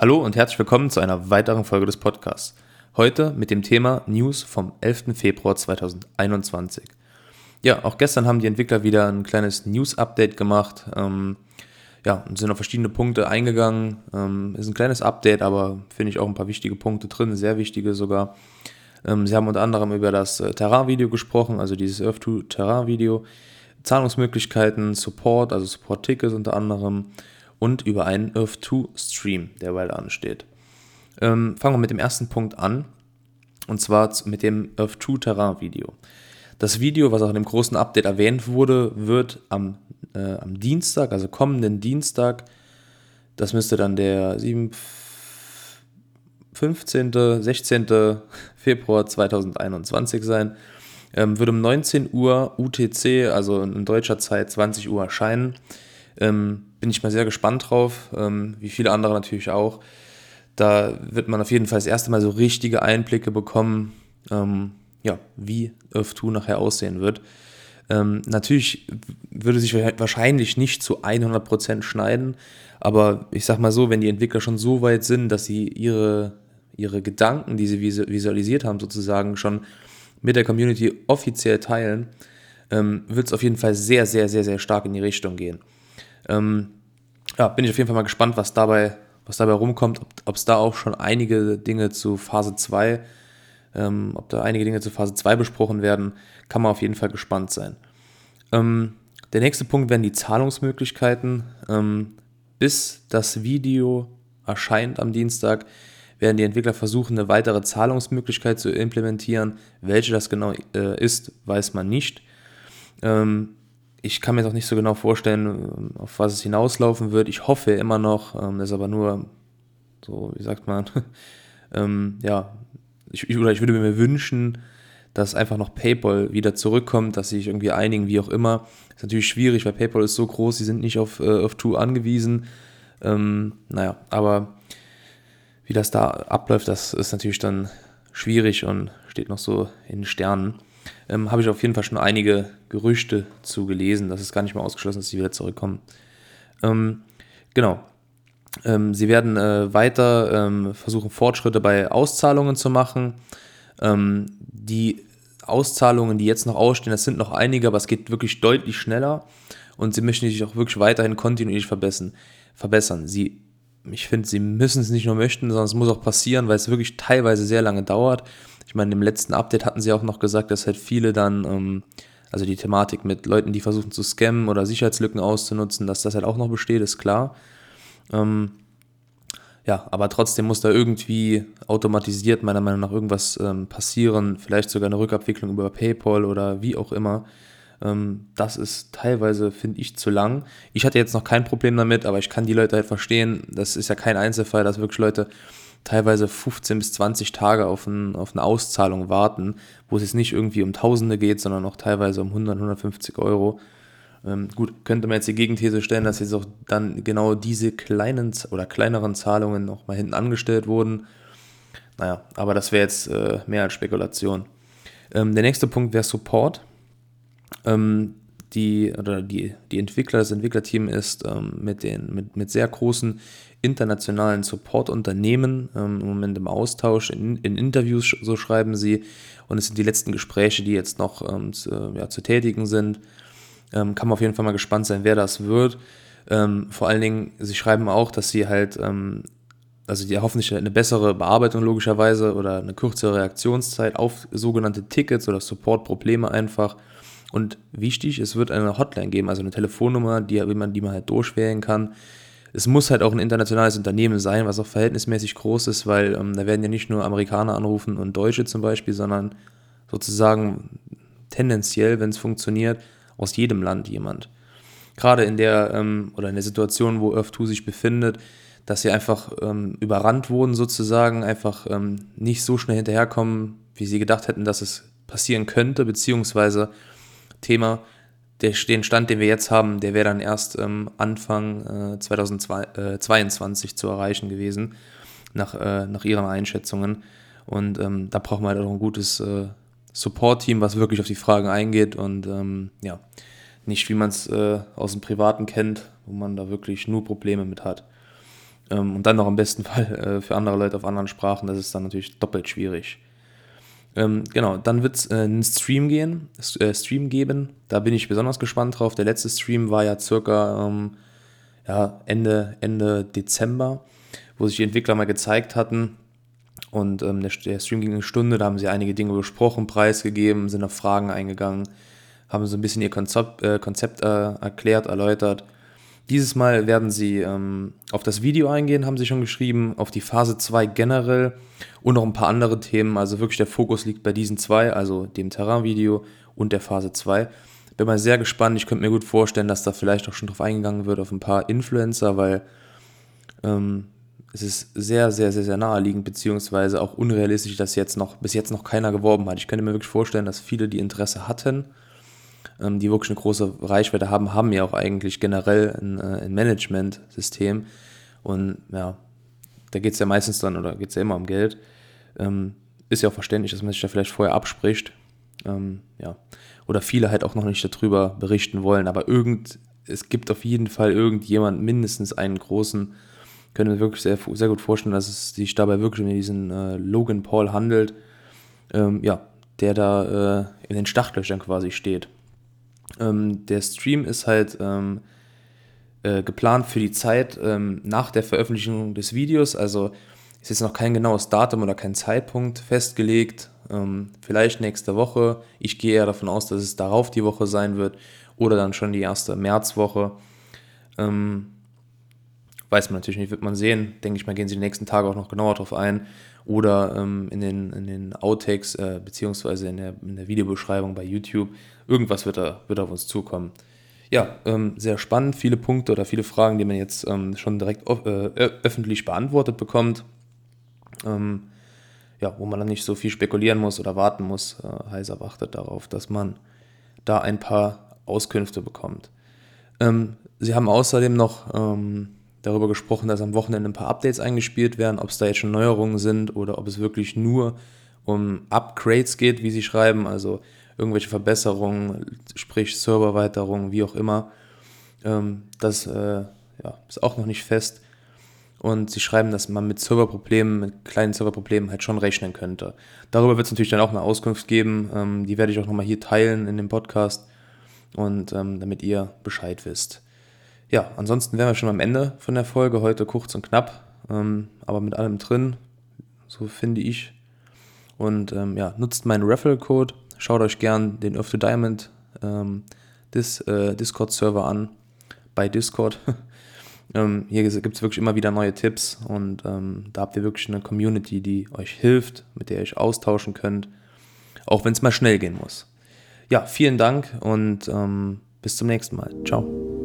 Hallo und herzlich willkommen zu einer weiteren Folge des Podcasts. Heute mit dem Thema News vom 11. Februar 2021. Ja, auch gestern haben die Entwickler wieder ein kleines News-Update gemacht. Ähm, ja, sind auf verschiedene Punkte eingegangen. Ähm, ist ein kleines Update, aber finde ich auch ein paar wichtige Punkte drin, sehr wichtige sogar. Ähm, sie haben unter anderem über das äh, Terrain-Video gesprochen, also dieses Earth-2 Terrain-Video, Zahlungsmöglichkeiten, Support, also Support-Tickets unter anderem und über einen Earth 2 Stream, der bald ansteht. Ähm, fangen wir mit dem ersten Punkt an und zwar mit dem Earth 2 Terrain Video. Das Video, was auch in dem großen Update erwähnt wurde, wird am, äh, am Dienstag, also kommenden Dienstag, das müsste dann der 7, 15., 16. Februar 2021 sein, ähm, wird um 19 Uhr UTC, also in deutscher Zeit 20 Uhr erscheinen. Ähm, bin ich mal sehr gespannt drauf, ähm, wie viele andere natürlich auch. Da wird man auf jeden Fall das erste Mal so richtige Einblicke bekommen, ähm, ja, wie Earth 2 nachher aussehen wird. Ähm, natürlich würde sich wahrscheinlich nicht zu 100% schneiden, aber ich sag mal so, wenn die Entwickler schon so weit sind, dass sie ihre, ihre Gedanken, die sie visualisiert haben, sozusagen schon mit der Community offiziell teilen, ähm, wird es auf jeden Fall sehr, sehr, sehr, sehr stark in die Richtung gehen. Ähm, ja, bin ich auf jeden Fall mal gespannt, was dabei, was dabei rumkommt, ob es da auch schon einige Dinge zu Phase 2, ähm, ob da einige Dinge zu Phase 2 besprochen werden, kann man auf jeden Fall gespannt sein. Ähm, der nächste Punkt werden die Zahlungsmöglichkeiten. Ähm, bis das Video erscheint am Dienstag, werden die Entwickler versuchen, eine weitere Zahlungsmöglichkeit zu implementieren. Welche das genau äh, ist, weiß man nicht. Ähm, ich kann mir doch nicht so genau vorstellen, auf was es hinauslaufen wird. Ich hoffe immer noch, ähm, ist aber nur so, wie sagt man, ähm, ja, ich, oder ich würde mir wünschen, dass einfach noch PayPal wieder zurückkommt, dass sie sich irgendwie einigen, wie auch immer. Ist natürlich schwierig, weil PayPal ist so groß, sie sind nicht auf, äh, auf True angewiesen. Ähm, naja, aber wie das da abläuft, das ist natürlich dann schwierig und steht noch so in Sternen ähm, habe ich auf jeden Fall schon einige Gerüchte zu gelesen. Das ist gar nicht mal ausgeschlossen, dass sie wieder zurückkommen. Ähm, genau. Ähm, sie werden äh, weiter ähm, versuchen, Fortschritte bei Auszahlungen zu machen. Ähm, die Auszahlungen, die jetzt noch ausstehen, das sind noch einige, aber es geht wirklich deutlich schneller und sie möchten sich auch wirklich weiterhin kontinuierlich verbessern. verbessern. Sie, ich finde, sie müssen es nicht nur möchten, sondern es muss auch passieren, weil es wirklich teilweise sehr lange dauert. Ich meine, im letzten Update hatten sie auch noch gesagt, dass halt viele dann, ähm, also die Thematik mit Leuten, die versuchen zu scammen oder Sicherheitslücken auszunutzen, dass das halt auch noch besteht, ist klar. Ähm, ja, aber trotzdem muss da irgendwie automatisiert meiner Meinung nach irgendwas ähm, passieren, vielleicht sogar eine Rückabwicklung über PayPal oder wie auch immer. Ähm, das ist teilweise, finde ich, zu lang. Ich hatte jetzt noch kein Problem damit, aber ich kann die Leute halt verstehen. Das ist ja kein Einzelfall, dass wirklich Leute teilweise 15 bis 20 Tage auf, ein, auf eine Auszahlung warten, wo es jetzt nicht irgendwie um Tausende geht, sondern auch teilweise um 100, 150 Euro. Ähm, gut, könnte man jetzt die Gegenthese stellen, dass jetzt auch dann genau diese kleinen oder kleineren Zahlungen noch mal hinten angestellt wurden. Naja, aber das wäre jetzt äh, mehr als Spekulation. Ähm, der nächste Punkt wäre Support. Ähm, die, oder die, die Entwickler, das Entwicklerteam ist ähm, mit, den, mit, mit sehr großen internationalen Supportunternehmen ähm, im Moment im Austausch, in, in, Interviews, so schreiben sie. Und es sind die letzten Gespräche, die jetzt noch ähm, zu, ja, zu, tätigen sind. Ähm, kann man auf jeden Fall mal gespannt sein, wer das wird. Ähm, vor allen Dingen, sie schreiben auch, dass sie halt, ähm, also die hoffentlich eine bessere Bearbeitung logischerweise oder eine kürzere Reaktionszeit auf sogenannte Tickets oder Support-Probleme einfach. Und wichtig, es wird eine Hotline geben, also eine Telefonnummer, die, man, die man halt durchwählen kann es muss halt auch ein internationales Unternehmen sein, was auch verhältnismäßig groß ist, weil ähm, da werden ja nicht nur Amerikaner anrufen und Deutsche zum Beispiel, sondern sozusagen tendenziell, wenn es funktioniert, aus jedem Land jemand. Gerade in der ähm, oder in der Situation, wo Earth 2 sich befindet, dass sie einfach ähm, überrannt wurden sozusagen, einfach ähm, nicht so schnell hinterherkommen, wie sie gedacht hätten, dass es passieren könnte, beziehungsweise Thema, der, den Stand, den wir jetzt haben, der wäre dann erst ähm, Anfang äh, 2022 äh, zu erreichen gewesen, nach, äh, nach ihren Einschätzungen. Und ähm, da braucht man halt auch ein gutes äh, Support-Team, was wirklich auf die Fragen eingeht und ähm, ja, nicht wie man es äh, aus dem Privaten kennt, wo man da wirklich nur Probleme mit hat. Ähm, und dann noch am besten Fall äh, für andere Leute auf anderen Sprachen, das ist dann natürlich doppelt schwierig. Ähm, genau, dann wird es äh, einen Stream gehen, äh, Stream geben. Da bin ich besonders gespannt drauf. Der letzte Stream war ja circa ähm, ja, Ende, Ende Dezember, wo sich die Entwickler mal gezeigt hatten. Und ähm, der, der, Stream ging eine Stunde, da haben sie einige Dinge besprochen, preisgegeben, sind auf Fragen eingegangen, haben so ein bisschen ihr Konzept, äh, Konzept äh, erklärt, erläutert. Dieses Mal werden sie ähm, auf das Video eingehen, haben sie schon geschrieben, auf die Phase 2 generell und noch ein paar andere Themen. Also wirklich der Fokus liegt bei diesen zwei, also dem Terrain-Video und der Phase 2. Bin mal sehr gespannt. Ich könnte mir gut vorstellen, dass da vielleicht auch schon drauf eingegangen wird auf ein paar Influencer, weil ähm, es ist sehr, sehr, sehr, sehr naheliegend, beziehungsweise auch unrealistisch, dass jetzt noch, bis jetzt noch keiner geworben hat. Ich könnte mir wirklich vorstellen, dass viele, die Interesse hatten, die wirklich eine große Reichweite haben, haben ja auch eigentlich generell ein, äh, ein Management-System. Und ja, da geht es ja meistens dann, oder geht es ja immer um Geld. Ähm, ist ja auch verständlich, dass man sich da vielleicht vorher abspricht. Ähm, ja. Oder viele halt auch noch nicht darüber berichten wollen. Aber irgend, es gibt auf jeden Fall irgendjemand, mindestens einen großen, können wir wirklich sehr, sehr gut vorstellen, dass es sich dabei wirklich um diesen äh, Logan Paul handelt. Ähm, ja, der da äh, in den Startlöchern quasi steht. Ähm, der Stream ist halt ähm, äh, geplant für die Zeit ähm, nach der Veröffentlichung des Videos. Also ist jetzt noch kein genaues Datum oder kein Zeitpunkt festgelegt. Ähm, vielleicht nächste Woche. Ich gehe eher davon aus, dass es darauf die Woche sein wird oder dann schon die erste Märzwoche. Ähm, weiß man natürlich nicht, wird man sehen. Denke ich mal, gehen sie die nächsten Tage auch noch genauer drauf ein. Oder ähm, in, den, in den Outtakes, äh, beziehungsweise in der, in der Videobeschreibung bei YouTube. Irgendwas wird, da, wird auf uns zukommen. Ja, ähm, sehr spannend. Viele Punkte oder viele Fragen, die man jetzt ähm, schon direkt äh, öffentlich beantwortet bekommt. Ähm, ja, wo man dann nicht so viel spekulieren muss oder warten muss. Äh, Heiser wartet darauf, dass man da ein paar Auskünfte bekommt. Ähm, sie haben außerdem noch ähm, darüber gesprochen, dass am Wochenende ein paar Updates eingespielt werden, ob es da jetzt schon Neuerungen sind oder ob es wirklich nur um Upgrades geht, wie sie schreiben, also irgendwelche Verbesserungen, sprich Serverweiterungen, wie auch immer. Ähm, das äh, ja, ist auch noch nicht fest. Und sie schreiben, dass man mit Serverproblemen, mit kleinen Serverproblemen halt schon rechnen könnte. Darüber wird es natürlich dann auch eine Auskunft geben. Ähm, die werde ich auch nochmal hier teilen in dem Podcast. Und ähm, damit ihr Bescheid wisst ja, ansonsten wären wir schon am Ende von der Folge. Heute kurz und knapp, ähm, aber mit allem drin, so finde ich. Und ähm, ja, nutzt meinen Raffle-Code. Schaut euch gern den Earth to Diamond ähm, Dis, äh, Discord-Server an bei Discord. ähm, hier gibt es wirklich immer wieder neue Tipps und ähm, da habt ihr wirklich eine Community, die euch hilft, mit der ihr euch austauschen könnt, auch wenn es mal schnell gehen muss. Ja, vielen Dank und ähm, bis zum nächsten Mal. Ciao.